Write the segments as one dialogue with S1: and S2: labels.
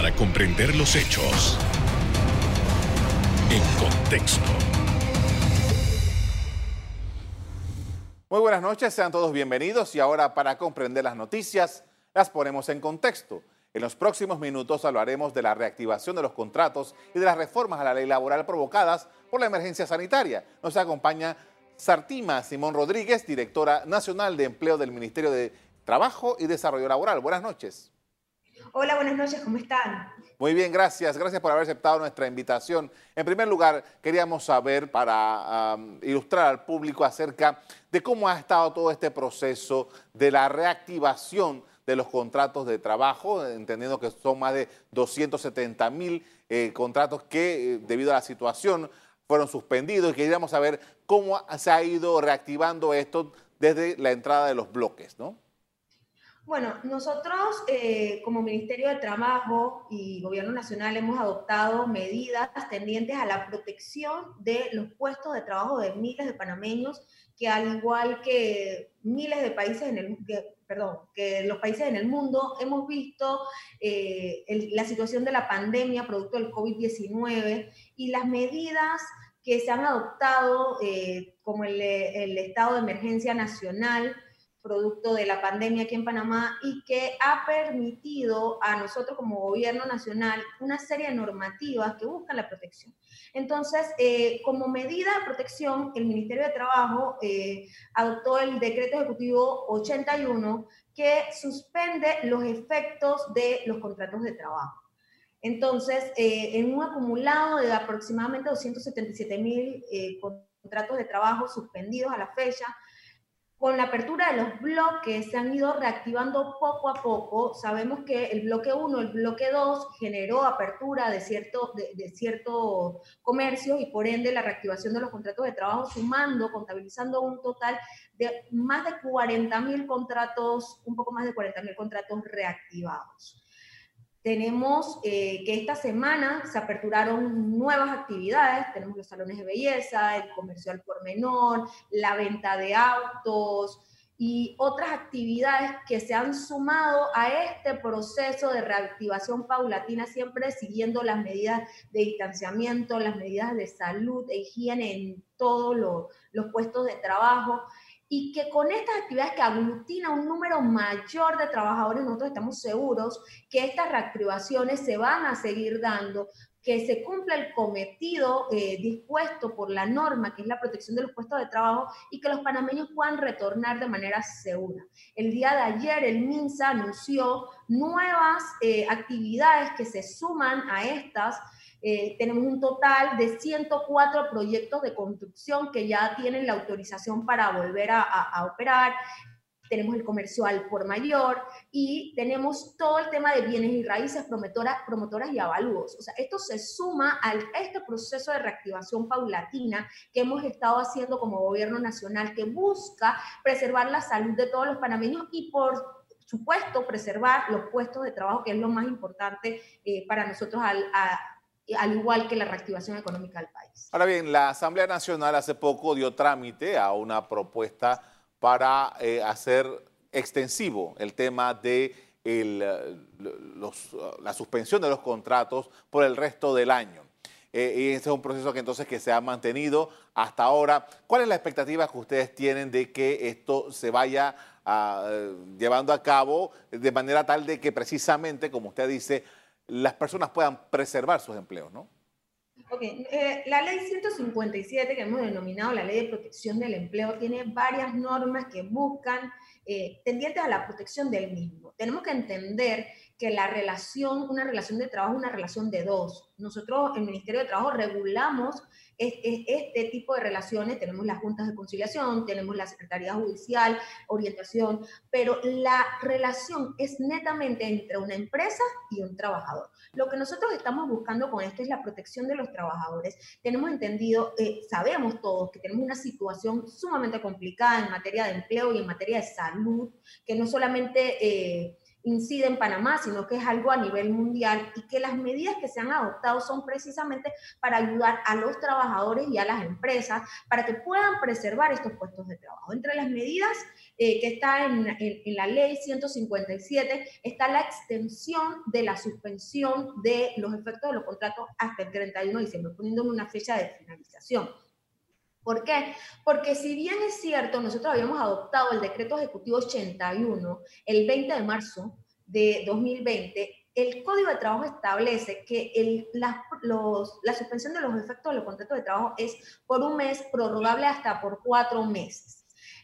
S1: para comprender los hechos en contexto.
S2: Muy buenas noches, sean todos bienvenidos y ahora para comprender las noticias las ponemos en contexto. En los próximos minutos hablaremos de la reactivación de los contratos y de las reformas a la ley laboral provocadas por la emergencia sanitaria. Nos acompaña Sartima Simón Rodríguez, directora nacional de empleo del Ministerio de Trabajo y Desarrollo Laboral. Buenas noches.
S3: Hola, buenas noches, ¿cómo están?
S2: Muy bien, gracias. Gracias por haber aceptado nuestra invitación. En primer lugar, queríamos saber, para ilustrar al público acerca de cómo ha estado todo este proceso de la reactivación de los contratos de trabajo, entendiendo que son más de 270 mil eh, contratos que, eh, debido a la situación, fueron suspendidos y queríamos saber cómo se ha ido reactivando esto desde la entrada de los bloques, ¿no?
S3: Bueno, nosotros eh, como Ministerio de Trabajo y Gobierno Nacional hemos adoptado medidas tendientes a la protección de los puestos de trabajo de miles de panameños que al igual que miles de países en el perdón, que los países en el mundo hemos visto eh, la situación de la pandemia producto del COVID-19 y las medidas que se han adoptado eh, como el estado de emergencia nacional producto de la pandemia aquí en Panamá y que ha permitido a nosotros como gobierno nacional una serie de normativas que buscan la protección. Entonces, eh, como medida de protección, el Ministerio de Trabajo eh, adoptó el decreto ejecutivo 81 que suspende los efectos de los contratos de trabajo. Entonces, eh, en un acumulado de aproximadamente 277 mil contratos de trabajo suspendidos a la fecha, con la apertura de los bloques se han ido reactivando poco a poco. Sabemos que el bloque 1, el bloque 2 generó apertura de, cierto, de, ciertos comercios y por ende la reactivación de los contratos de trabajo sumando, contabilizando un total de más de 40 mil contratos, un poco más de 40 mil contratos reactivados. Tenemos eh, que esta semana se aperturaron nuevas actividades, tenemos los salones de belleza, el comercial por menor, la venta de autos y otras actividades que se han sumado a este proceso de reactivación paulatina, siempre siguiendo las medidas de distanciamiento, las medidas de salud e higiene en todos los puestos de trabajo y que con estas actividades que aglutina un número mayor de trabajadores, nosotros estamos seguros que estas reactivaciones se van a seguir dando, que se cumpla el cometido eh, dispuesto por la norma, que es la protección de los puestos de trabajo, y que los panameños puedan retornar de manera segura. El día de ayer el MINSA anunció nuevas eh, actividades que se suman a estas eh, tenemos un total de 104 proyectos de construcción que ya tienen la autorización para volver a, operar. Tenemos el comercio al por mayor y tenemos todo el tema de bienes y raíces, promotoras, promotoras y avalúos. O sea, esto se suma a este proceso de reactivación paulatina que hemos estado haciendo como gobierno nacional que busca preservar la salud de todos los panameños y por supuesto preservar los puestos de trabajo, que es lo más importante eh, para nosotros al, a, al igual que la reactivación económica del país.
S2: Ahora bien, la Asamblea Nacional hace poco dio trámite a una propuesta para eh, hacer extensivo el tema de la suspensión de los contratos por el resto del año. Eh, y ese es un proceso que entonces que se ha mantenido hasta ahora. ¿Cuál es la expectativa que ustedes tienen de que esto se vaya ah, llevando a cabo de manera tal de que precisamente, como usted dice, las personas puedan preservar sus empleos, ¿no?
S3: Ok, eh, la ley 157 que hemos denominado la ley de protección del empleo tiene varias normas que buscan eh, tendientes a la protección del mismo. Tenemos que entender que la relación, una relación de trabajo una relación de dos. Nosotros, el Ministerio de Trabajo, regulamos este tipo de relaciones, tenemos las juntas de conciliación, tenemos la Secretaría Judicial, orientación, pero la relación es netamente entre una empresa y un trabajador. Lo que nosotros estamos buscando con esto es la protección de los trabajadores. Tenemos entendido, eh, sabemos todos que tenemos una situación sumamente complicada en materia de empleo y en materia de salud, que no solamente... Eh, incide en Panamá, sino que es algo a nivel mundial y que las medidas que se han adoptado son precisamente para ayudar a los trabajadores y a las empresas para que puedan preservar estos puestos de trabajo. Entre las medidas eh, que está en, en, la ley 157 está la extensión de la suspensión de los efectos de los contratos hasta el 31 de diciembre, poniéndome una fecha de finalización. ¿Por qué? Porque si bien es cierto, nosotros habíamos adoptado el decreto ejecutivo 81 el 20 de marzo de 2020, el Código de Trabajo establece que el, la, la suspensión de los efectos de los contratos de trabajo es por un mes, prorrogable hasta por cuatro meses.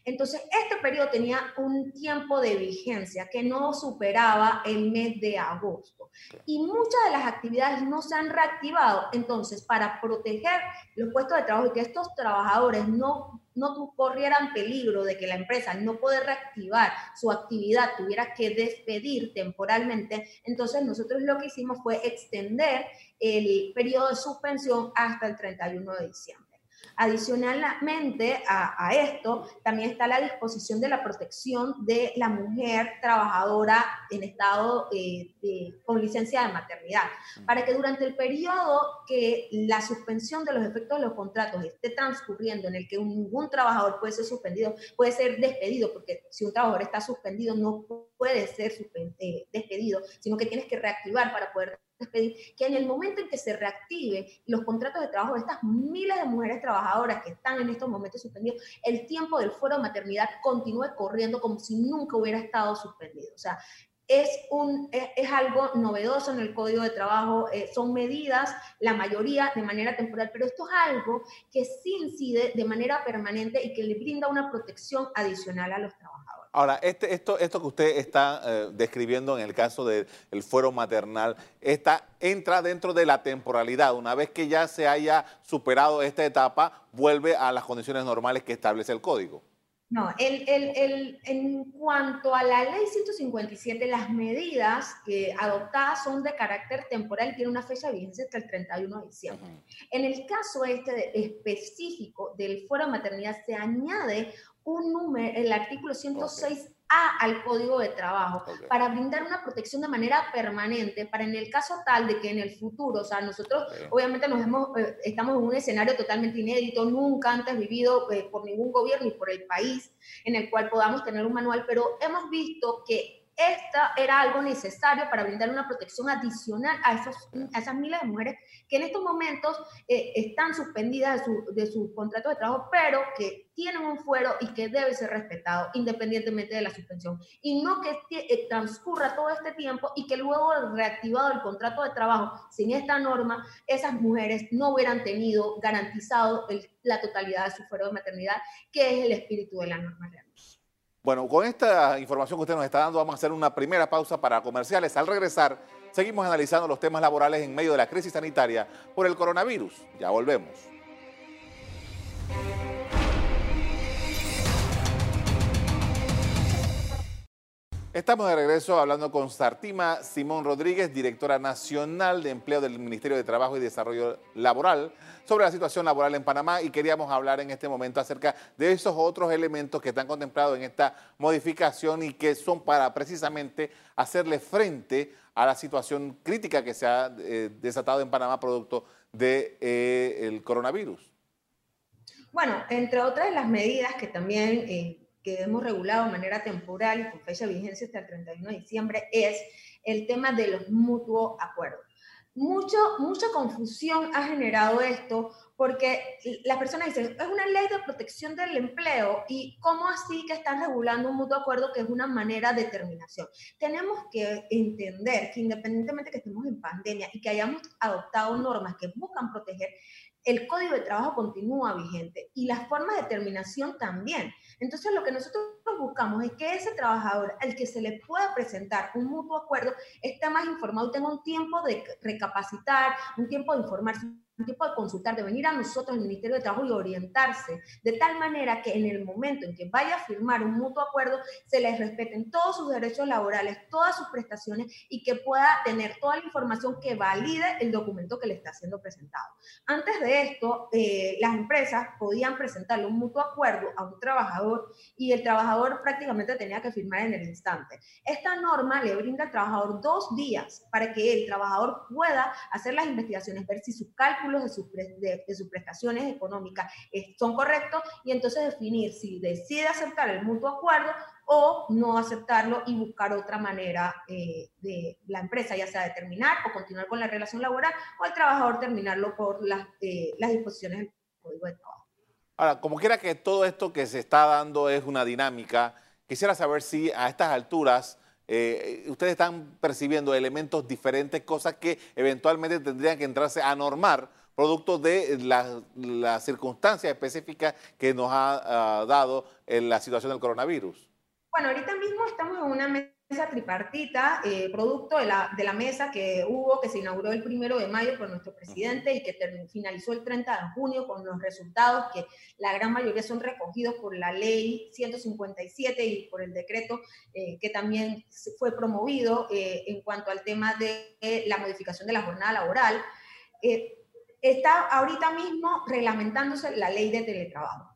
S3: Entonces, este periodo tenía un tiempo de vigencia que no superaba el mes de agosto. Y muchas de las actividades no se han reactivado. Entonces, para proteger los puestos de trabajo y que estos trabajadores no, no corrieran peligro de que la empresa no pueda reactivar su actividad, tuviera que despedir temporalmente, entonces nosotros lo que hicimos fue extender el periodo de suspensión hasta el 31 de diciembre. Adicionalmente a, esto, también está la disposición de la protección de la mujer trabajadora en estado eh, con licencia de maternidad, para que durante el periodo que la suspensión de los efectos de los contratos esté transcurriendo, en el que ningún trabajador puede ser suspendido, puede ser despedido, porque si un trabajador está suspendido no puede ser eh, despedido, sino que tienes que reactivar para poder que en el momento en que se reactive los contratos de trabajo de estas miles de mujeres trabajadoras que están en estos momentos suspendidos, el tiempo del fuero de maternidad continúe corriendo como si nunca hubiera estado suspendido. O sea, es, un, es, algo novedoso en el Código de Trabajo, eh, son medidas, la mayoría de manera temporal, pero esto es algo que sí incide de manera permanente y que le brinda una protección adicional a los trabajadores.
S2: Ahora, este, esto, esto que usted está eh, describiendo en el caso del fuero maternal, está, entra dentro de la temporalidad. Una vez que ya se haya superado esta etapa, vuelve a las condiciones normales que establece el código.
S3: No, el, el, en cuanto a la ley 157, las medidas que adoptadas son de carácter temporal y tienen una fecha de vigencia hasta el 31 de diciembre. En el caso este específico del fuero de maternidad se añade un número, el artículo 106A al Código de Trabajo, para brindar una protección de manera permanente, para en el caso tal de que en el futuro, o sea, nosotros obviamente nos hemos, eh, estamos en un escenario totalmente inédito, nunca antes vivido eh, por ningún gobierno ni por el país, en el cual podamos tener un manual, pero hemos visto que esta era algo necesario para brindar una protección adicional a, esos, a esas miles de mujeres que en estos momentos eh, están suspendidas de su, de su contrato de trabajo, pero que tienen un fuero y que debe ser respetado independientemente de la suspensión. Y no que eh, transcurra todo este tiempo y que luego reactivado el contrato de trabajo sin esta norma, esas mujeres no hubieran tenido garantizado la totalidad de su fuero de maternidad, que es el espíritu de la norma real.
S2: Bueno, con esta información que usted nos está dando, vamos a hacer una primera pausa para comerciales. Al regresar, seguimos analizando los temas laborales en medio de la crisis sanitaria por el coronavirus. Ya volvemos. Estamos de regreso hablando con Sartima Simón Rodríguez, directora nacional de empleo del Ministerio de Trabajo y Desarrollo Laboral, sobre la situación laboral en Panamá y queríamos hablar en este momento acerca de esos otros elementos que están contemplados en esta modificación y que son para precisamente hacerle frente a la situación crítica que se ha eh, desatado en Panamá producto del de, eh, coronavirus.
S3: Bueno, entre otras las medidas que también... Eh, que hemos regulado de manera temporal y con fecha de vigencia hasta el 31 de diciembre es el tema de los mutuos acuerdos. Mucho, mucha confusión ha generado esto porque las personas dicen, es una ley de protección del empleo y cómo así que están regulando un mutuo acuerdo que es una manera de terminación. Tenemos que entender que independientemente que estemos en pandemia y que hayamos adoptado normas que buscan proteger, el código de trabajo continúa vigente y las formas de terminación también. Entonces, lo que nosotros buscamos es que ese trabajador al que se le pueda presentar un mutuo acuerdo esté más informado, tenga un tiempo de recapacitar, un tiempo de informarse tipo de consultar, de venir a nosotros, el Ministerio de Trabajo, y orientarse, de tal manera que en el momento en que vaya a firmar un mutuo acuerdo, se les respeten todos sus derechos laborales, todas sus prestaciones y que pueda tener toda la información que valide el documento que le está siendo presentado. Antes de esto, eh, las empresas podían presentarle un mutuo acuerdo a un trabajador y el trabajador prácticamente tenía que firmar en el instante. Esta norma le brinda al trabajador dos días para que el trabajador pueda hacer las investigaciones, ver si sus cálculos de sus, de, sus prestaciones económicas son correctos y entonces definir si decide aceptar el mutuo acuerdo o no aceptarlo y buscar otra manera eh, de la empresa, ya sea de terminar o continuar con la relación laboral o el trabajador terminarlo por las, eh, las disposiciones del Código de Trabajo.
S2: Ahora, como quiera que todo esto que se está dando es una dinámica, quisiera saber si a estas alturas eh, ustedes están percibiendo elementos diferentes, cosas que eventualmente tendrían que entrarse a normar producto de las circunstancias específicas que nos ha ah, dado en la situación del coronavirus.
S3: Bueno, ahorita mismo estamos en una mesa tripartita, eh, producto de la, de la mesa que hubo, que se inauguró el primero de mayo por nuestro presidente y que finalizó el 30 de junio con los resultados que la gran mayoría son recogidos por la ley 157 y por el decreto eh, que también fue promovido eh, en cuanto al tema de la modificación de la jornada laboral. está ahorita mismo reglamentándose la ley de teletrabajo.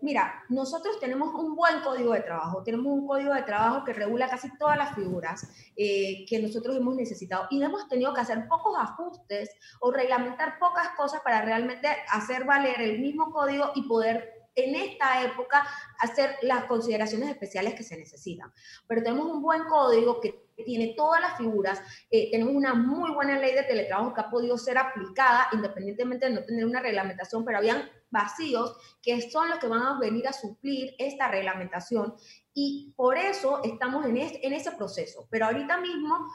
S3: Mira, nosotros tenemos un buen código de trabajo, tenemos un código de trabajo que regula casi todas las figuras eh, que nosotros hemos necesitado y hemos tenido que hacer pocos ajustes o reglamentar pocas cosas para realmente hacer valer el mismo código y poder en esta época hacer las consideraciones especiales que se necesitan. Pero tenemos un buen código que tiene todas las figuras, eh, tenemos una muy buena ley de teletrabajo que ha podido ser aplicada independientemente de no tener una reglamentación, pero habían vacíos que son los que van a venir a suplir esta reglamentación y por eso estamos en, en ese proceso. Pero ahorita mismo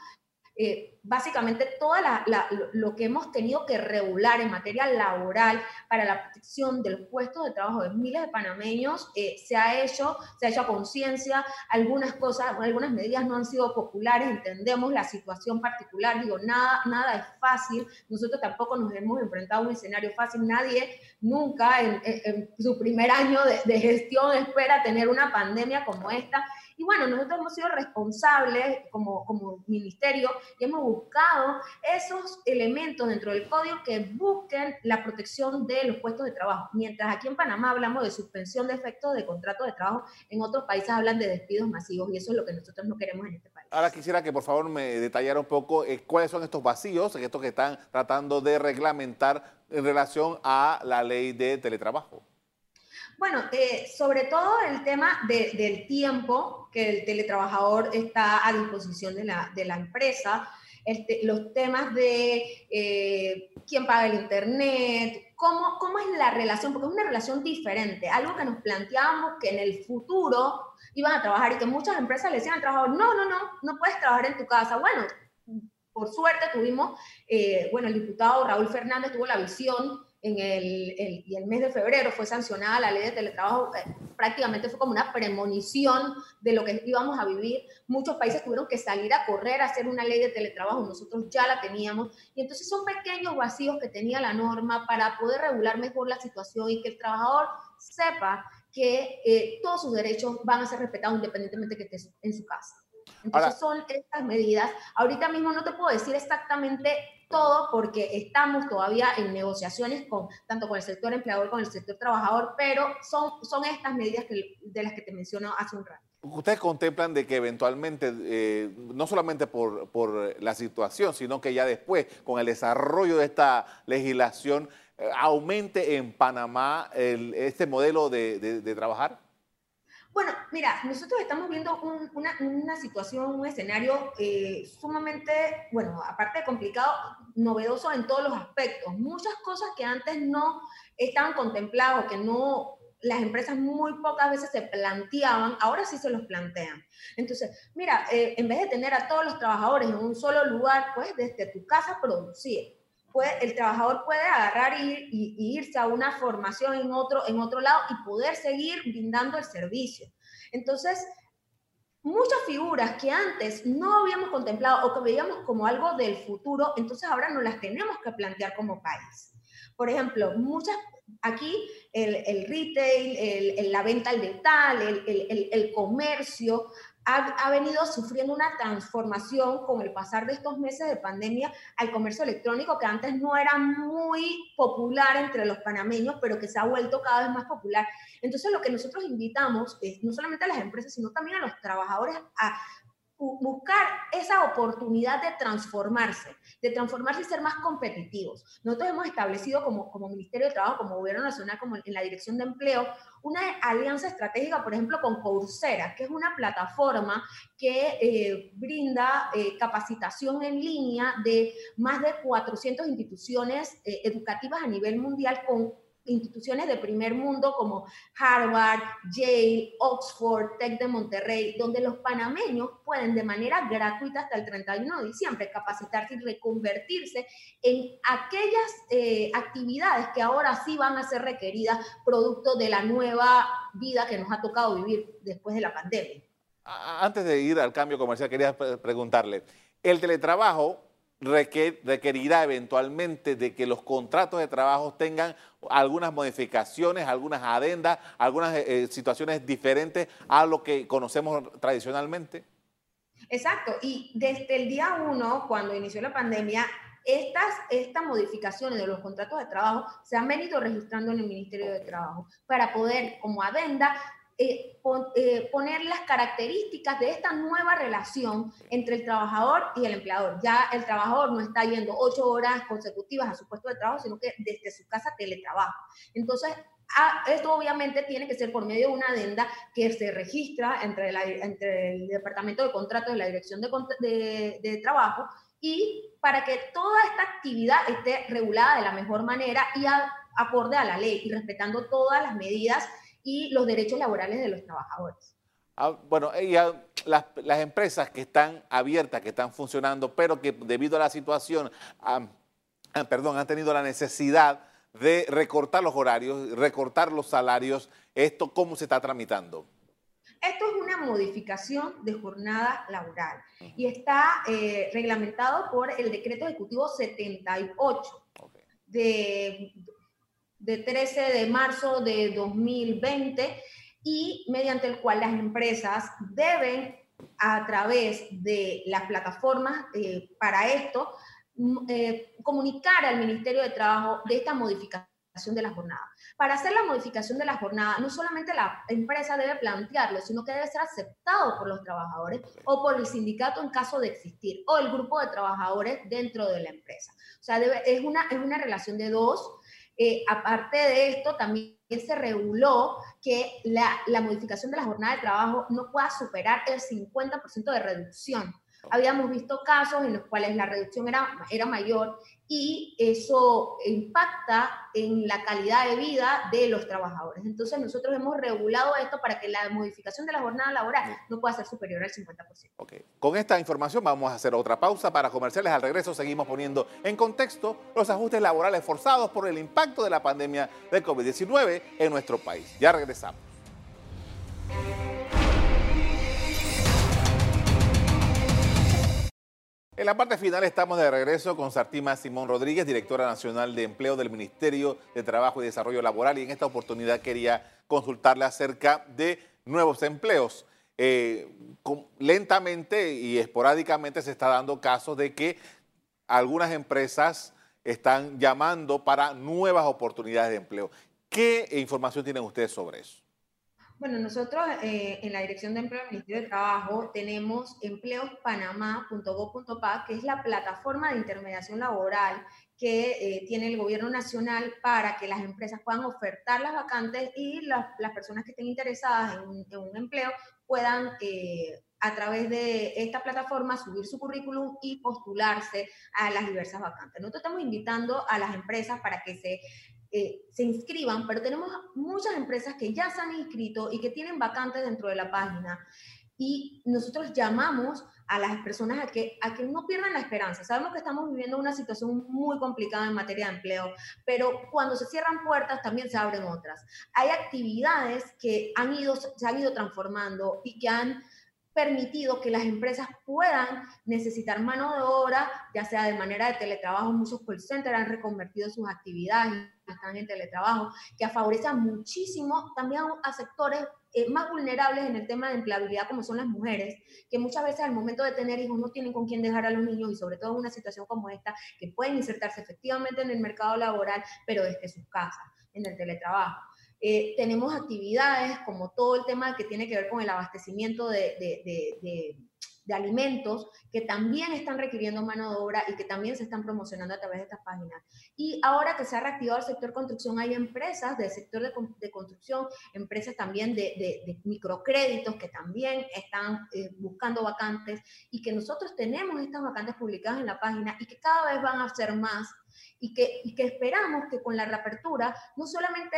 S3: eh, básicamente todo lo que hemos tenido que regular en materia laboral para la protección de los puestos de trabajo de miles de panameños eh, se ha hecho, se ha hecho a conciencia, algunas cosas, algunas medidas no han sido populares, entendemos la situación particular, digo, nada, nada es fácil, nosotros tampoco nos hemos enfrentado a un escenario fácil, nadie nunca en, su primer año de, de gestión espera tener una pandemia como esta, y bueno, nosotros hemos sido responsables como, como ministerio y hemos buscado esos elementos dentro del código que busquen la protección de los puestos de trabajo. Mientras aquí en Panamá hablamos de suspensión de efectos de contrato de trabajo, en otros países hablan de despidos masivos y eso es lo que nosotros no queremos en este país.
S2: Ahora quisiera que por favor me detallara un poco eh, cuáles son estos vacíos, estos que están tratando de reglamentar en relación a la ley de teletrabajo.
S3: Bueno, eh, sobre todo el tema del tiempo que el teletrabajador está a disposición de la, de la empresa, este, los temas de eh, quién paga el internet, cómo, cómo es la relación, porque es una relación diferente, algo que nos planteábamos que en el futuro iban a trabajar y que muchas empresas le decían al trabajador, no, no, no, no puedes trabajar en tu casa. Bueno, por suerte tuvimos, eh, bueno, el diputado Raúl Fernández tuvo la visión en el, y el mes de febrero fue sancionada la ley de teletrabajo, eh, prácticamente fue como una premonición de lo que íbamos a vivir. Muchos países tuvieron que salir a correr a hacer una ley de teletrabajo, nosotros ya la teníamos, y entonces son pequeños vacíos que tenía la norma para poder regular mejor la situación y que el trabajador sepa que eh, todos sus derechos van a ser respetados independientemente que esté en su casa. Entonces son estas medidas. Ahorita mismo no te puedo decir exactamente todo porque estamos todavía en negociaciones con tanto con el sector empleador como con el sector trabajador, pero son, son estas medidas que, de las que te menciono hace un rato.
S2: Ustedes contemplan de que eventualmente, eh, no solamente por, por, la situación, sino que ya después, con el desarrollo de esta legislación, eh, aumente en Panamá el, este modelo de, de trabajar?
S3: Bueno, mira, nosotros estamos viendo una, situación, un escenario eh, sumamente, bueno, aparte de complicado, novedoso en todos los aspectos. Muchas cosas que antes no estaban contempladas, que no las empresas muy pocas veces se planteaban, ahora sí se los plantean. Entonces, mira, eh, en vez de tener a todos los trabajadores en un solo lugar, pues desde tu casa producir el trabajador puede agarrar y, irse a una formación en otro, en otro lado y poder seguir brindando el servicio. Entonces, muchas figuras que antes no habíamos contemplado o que veíamos como algo del futuro, entonces ahora nos las tenemos que plantear como país. Por ejemplo, muchas aquí el, el retail, el, la venta al detalle, el comercio ha, venido sufriendo una transformación con el pasar de estos meses de pandemia al comercio electrónico que antes no era muy popular entre los panameños, pero que se ha vuelto cada vez más popular. Entonces lo que nosotros invitamos es no solamente a las empresas, sino también a los trabajadores a buscar esa oportunidad de transformarse, de transformarse y ser más competitivos. Nosotros hemos establecido como, como Ministerio de Trabajo, como Gobierno Nacional, como en la Dirección de Empleo, una alianza estratégica, por ejemplo, con Coursera, que es una plataforma que eh, brinda eh, capacitación en línea de más de 400 instituciones eh, educativas a nivel mundial con instituciones de primer mundo como Harvard, Yale, Oxford, Tech de Monterrey, donde los panameños pueden de manera gratuita hasta el 31 de diciembre capacitarse y reconvertirse en aquellas eh, actividades que ahora sí van a ser requeridas producto de la nueva vida que nos ha tocado vivir después de la pandemia.
S2: Antes de ir al cambio comercial, quería preguntarle, el teletrabajo requerirá eventualmente de que los contratos de trabajo tengan algunas modificaciones, algunas adendas, algunas eh, eh, situaciones diferentes a lo que conocemos tradicionalmente?
S3: Exacto, y desde el día uno, cuando inició la pandemia, estas, estas modificaciones de los contratos de trabajo se han venido registrando en el Ministerio de Trabajo para poder, como adenda, eh, eh, poner las características de esta nueva relación entre el trabajador y el empleador. Ya el trabajador no está yendo ocho horas consecutivas a su puesto de trabajo, sino que desde su casa teletrabaja. Entonces, esto obviamente tiene que ser por medio de una adenda que se registra entre, entre el Departamento de Contratos y la Dirección de, de Trabajo y para que toda esta actividad esté regulada de la mejor manera y acorde a la ley y respetando todas las medidas y los derechos laborales de los trabajadores.
S2: Ah, bueno, las, las, empresas que están abiertas, que están funcionando, pero que debido a la situación, perdón, han tenido la necesidad de recortar los horarios, recortar los salarios, ¿esto cómo se está tramitando?
S3: Esto es una modificación de jornada laboral y está eh, reglamentado por el decreto ejecutivo 78 de de 13 de marzo de 2020 y mediante el cual las empresas deben a través de las plataformas eh, para esto mm, eh, comunicar al Ministerio de Trabajo de esta modificación de la jornada. Para hacer la modificación de la jornada, no solamente la empresa debe plantearlo, sino que debe ser aceptado por los trabajadores o por el sindicato en caso de existir, o el grupo de trabajadores dentro de la empresa. O sea, es, una, es una relación de dos eh, aparte de esto, también se reguló que la, la, modificación de la jornada de trabajo no pueda superar el 50% de reducción habíamos visto casos en los cuales la reducción era, era mayor y eso impacta en la calidad de vida de los trabajadores. Entonces nosotros hemos regulado esto para que la modificación de la jornada laboral no pueda ser superior al 50%.
S2: Okay. Con esta información vamos a hacer otra pausa para comerciales. Al regreso seguimos poniendo en contexto los ajustes laborales forzados por el impacto de la pandemia de COVID-19 en nuestro país. Ya regresamos. En la parte final estamos de regreso con Sartima Simón Rodríguez, directora nacional de empleo del Ministerio de Trabajo y Desarrollo Laboral, y en esta oportunidad quería consultarle acerca de nuevos empleos. Eh, lentamente y esporádicamente se está dando casos de que algunas empresas están llamando para nuevas oportunidades de empleo. ¿Qué información tienen ustedes sobre eso?
S3: Bueno, nosotros eh, en la Dirección de Empleo del Ministerio de Trabajo tenemos empleospanamá.gov.pa, que es la plataforma de intermediación laboral que eh, tiene el gobierno nacional para que las empresas puedan ofertar las vacantes y las, personas que estén interesadas en un, empleo puedan eh, a través de esta plataforma subir su currículum y postularse a las diversas vacantes. Nosotros estamos invitando a las empresas para que se eh, se inscriban, pero tenemos muchas empresas que ya se han inscrito y que tienen vacantes dentro de la página. Y nosotros llamamos a las personas a que, a que no pierdan la esperanza. Sabemos que estamos viviendo una situación muy complicada en materia de empleo, pero cuando se cierran puertas también se abren otras. Hay actividades que han ido, se han ido transformando y que han permitido que las empresas puedan necesitar mano de obra, ya sea de manera de teletrabajo, muchos call centers han reconvertido sus actividades, están en teletrabajo, que favorecen muchísimo también a sectores eh, más vulnerables en el tema de empleabilidad, como son las mujeres, que muchas veces al momento de tener hijos no tienen con quién dejar a los niños y sobre todo en una situación como esta, que pueden insertarse efectivamente en el mercado laboral, pero desde sus casas, en el teletrabajo. Eh, tenemos actividades como todo el tema que tiene que ver con el abastecimiento de alimentos que también están requiriendo mano de obra y que también se están promocionando a través de estas páginas. Y ahora que se ha reactivado el sector construcción, hay empresas del sector de, construcción, empresas también de, microcréditos que también están eh, buscando vacantes y que nosotros tenemos estas vacantes publicadas en la página y que cada vez van a ser más y que, y que, esperamos que con la reapertura no solamente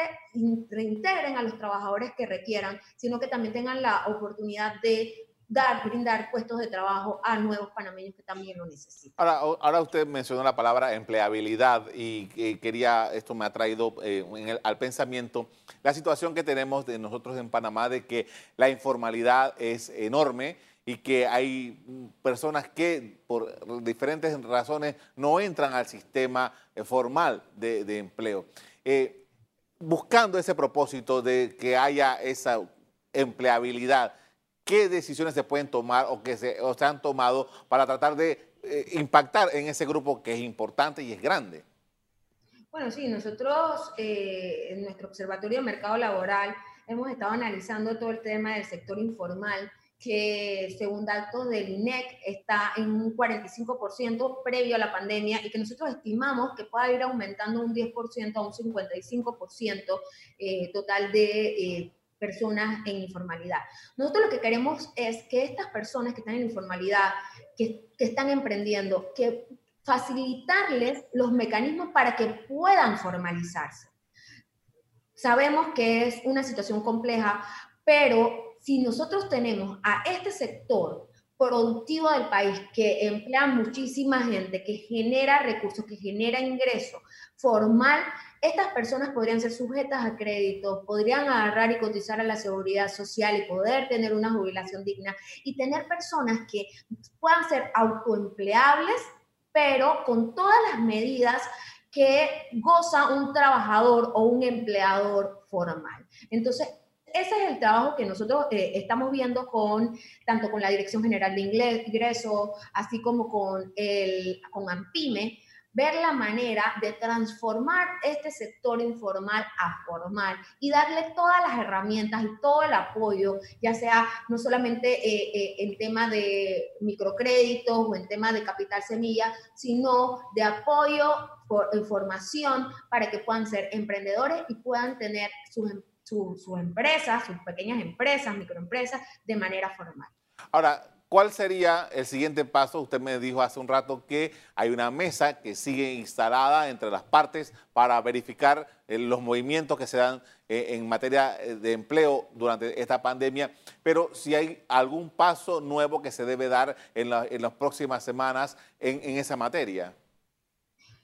S3: reintegren a los trabajadores que requieran, sino que también tengan la oportunidad de dar, brindar puestos de trabajo a nuevos panameños que también lo necesitan.
S2: Ahora, ahora usted mencionó la palabra empleabilidad y quería, esto me ha traído eh, al pensamiento, la situación que tenemos de nosotros en Panamá de que la informalidad es enorme y que hay personas que por diferentes razones no entran al sistema eh, formal de, empleo. Eh, buscando ese propósito de que haya esa empleabilidad, qué decisiones se pueden tomar o que se, han tomado para tratar de eh, impactar en ese grupo que es importante y es grande.
S3: Bueno, sí, nosotros eh, en nuestro Observatorio de Mercado Laboral hemos estado analizando todo el tema del sector informal que según datos del INEC está en un 45% previo a la pandemia y que nosotros estimamos que pueda ir aumentando un 10% a un 55% eh, total de personas en informalidad. Nosotros lo que queremos es que estas personas que están en informalidad, que, que están emprendiendo, que facilitarles los mecanismos para que puedan formalizarse. Sabemos que es una situación compleja, pero si nosotros tenemos a este sector productivo del país que emplea muchísima gente, que genera recursos, que genera ingresos formal, estas personas podrían ser sujetas a crédito, podrían agarrar y cotizar a la seguridad social y poder tener una jubilación digna y tener personas que puedan ser autoempleables, pero con todas las medidas que goza un trabajador o un empleador formal. Entonces, ese es el trabajo que nosotros eh, estamos viendo con tanto con la Dirección General de Ingreso, así como con el con AMPIME, ver la manera de transformar este sector informal a formal y darle todas las herramientas y todo el apoyo, ya sea no solamente eh, eh, en tema de microcréditos o en tema de capital semilla, sino de apoyo, por información para que puedan ser emprendedores y puedan tener sus, sus empresas, sus pequeñas empresas, microempresas, de manera formal.
S2: Ahora, ¿Cuál sería el siguiente paso? Usted me dijo hace un rato que hay una mesa que sigue instalada entre las partes para verificar eh, los movimientos que se dan eh, en materia eh, de empleo durante esta pandemia, pero si hay algún paso nuevo que se debe dar en, las próximas semanas en esa materia.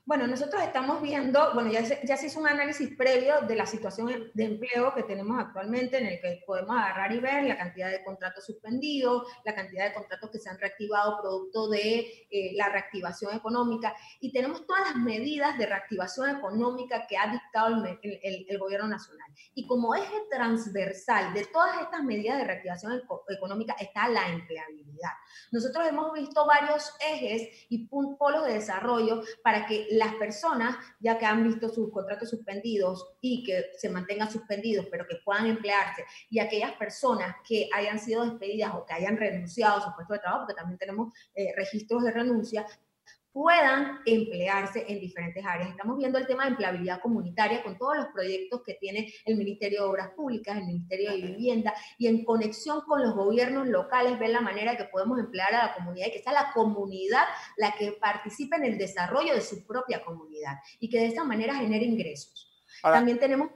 S3: Bueno, nosotros estamos viendo, bueno, ya se, ya se hizo un análisis previo de la situación de empleo que tenemos actualmente, en el que podemos agarrar y ver la cantidad de contratos suspendidos, la cantidad de contratos que se han reactivado producto de eh, la reactivación económica, y tenemos todas las medidas de reactivación económica que ha dictado el, el, el gobierno nacional. Y como eje transversal de todas estas medidas de reactivación económica está la empleabilidad. Nosotros hemos visto varios ejes y polos de desarrollo para que las personas, ya que han visto sus contratos suspendidos y que se mantengan suspendidos, pero que puedan emplearse, y aquellas personas que hayan sido despedidas o que hayan renunciado a su puesto de trabajo, porque también tenemos eh, registros de renuncia, puedan emplearse en diferentes áreas. Estamos viendo el tema de empleabilidad comunitaria con todos los proyectos que tiene el Ministerio de Obras Públicas, el Ministerio de Vivienda, y en conexión con los gobiernos locales, ver la manera que podemos emplear a la comunidad y que sea la comunidad la que participe en el desarrollo de su propia comunidad y que de esta manera genere ingresos. También tenemos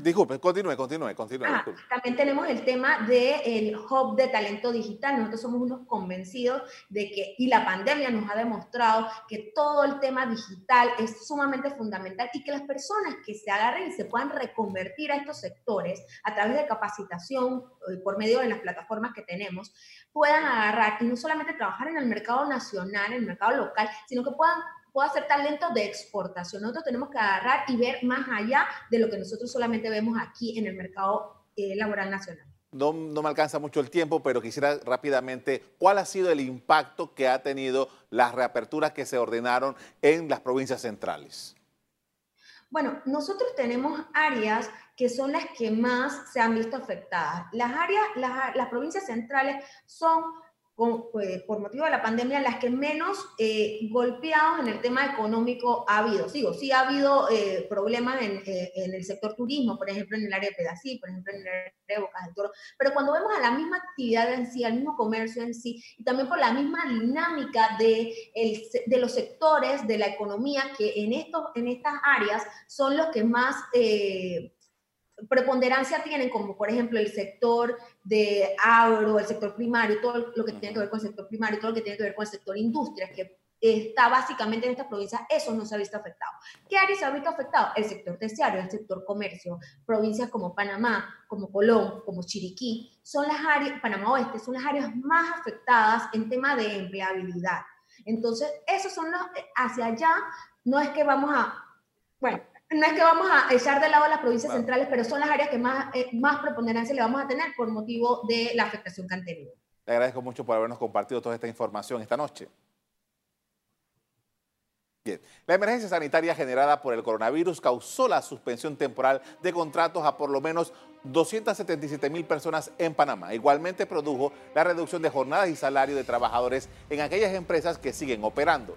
S2: Disculpe, continúe, continúe, continúe.
S3: también tenemos el tema del hub de talento digital. Nosotros somos unos convencidos de que, y la pandemia nos ha demostrado que todo el tema digital es sumamente fundamental y que las personas que se agarren y se puedan reconvertir a estos sectores a través de capacitación eh, por medio de las plataformas que tenemos, puedan agarrar y no solamente trabajar en el mercado nacional, en el mercado local, sino que puedan pueda ser talento de exportación. Nosotros tenemos que agarrar y ver más allá de lo que nosotros solamente vemos aquí en el mercado eh, laboral nacional.
S2: No, no, me alcanza mucho el tiempo, pero quisiera rápidamente, ¿cuál ha sido el impacto que ha tenido las reaperturas que se ordenaron en las provincias centrales?
S3: Bueno, nosotros tenemos áreas que son las que más se han visto afectadas. Las áreas, las, las provincias centrales son pues, por motivo de la pandemia, las que menos eh, golpeados en el tema económico ha habido. Sigo, sí ha habido eh, problemas eh, en, el sector turismo, por ejemplo, en el área de Pedací, por ejemplo, en el área de Bocas del Toro, pero cuando vemos a la misma actividad en sí, al mismo comercio en sí, y también por la misma dinámica de, el, de los sectores de la economía que en, estos, en estas áreas son los que más preponderancia tienen, como por ejemplo el sector de agro, el sector primario, todo lo que tiene que ver con el sector primario, todo lo que tiene que ver con el sector industria, que está básicamente en esta provincia, eso no se ha visto afectado. ¿Qué áreas se ha visto afectado? El sector terciario, el sector comercio, provincias como Panamá, como Colón, como Chiriquí, son las áreas, Panamá Oeste, son las áreas más afectadas en tema de empleabilidad. Entonces, esos son los, hacia allá, no es que vamos a, bueno, no es que vamos a echar de lado las provincias centrales, pero son las áreas que más, eh, más preponderancia le vamos a tener por motivo de la afectación que han tenido.
S2: Le agradezco mucho por habernos compartido toda esta información esta noche. Bien, la emergencia sanitaria generada por el coronavirus causó la suspensión temporal de contratos a por lo menos 277 mil personas en Panamá. Igualmente produjo la reducción de jornadas y salario de trabajadores en aquellas empresas que siguen operando.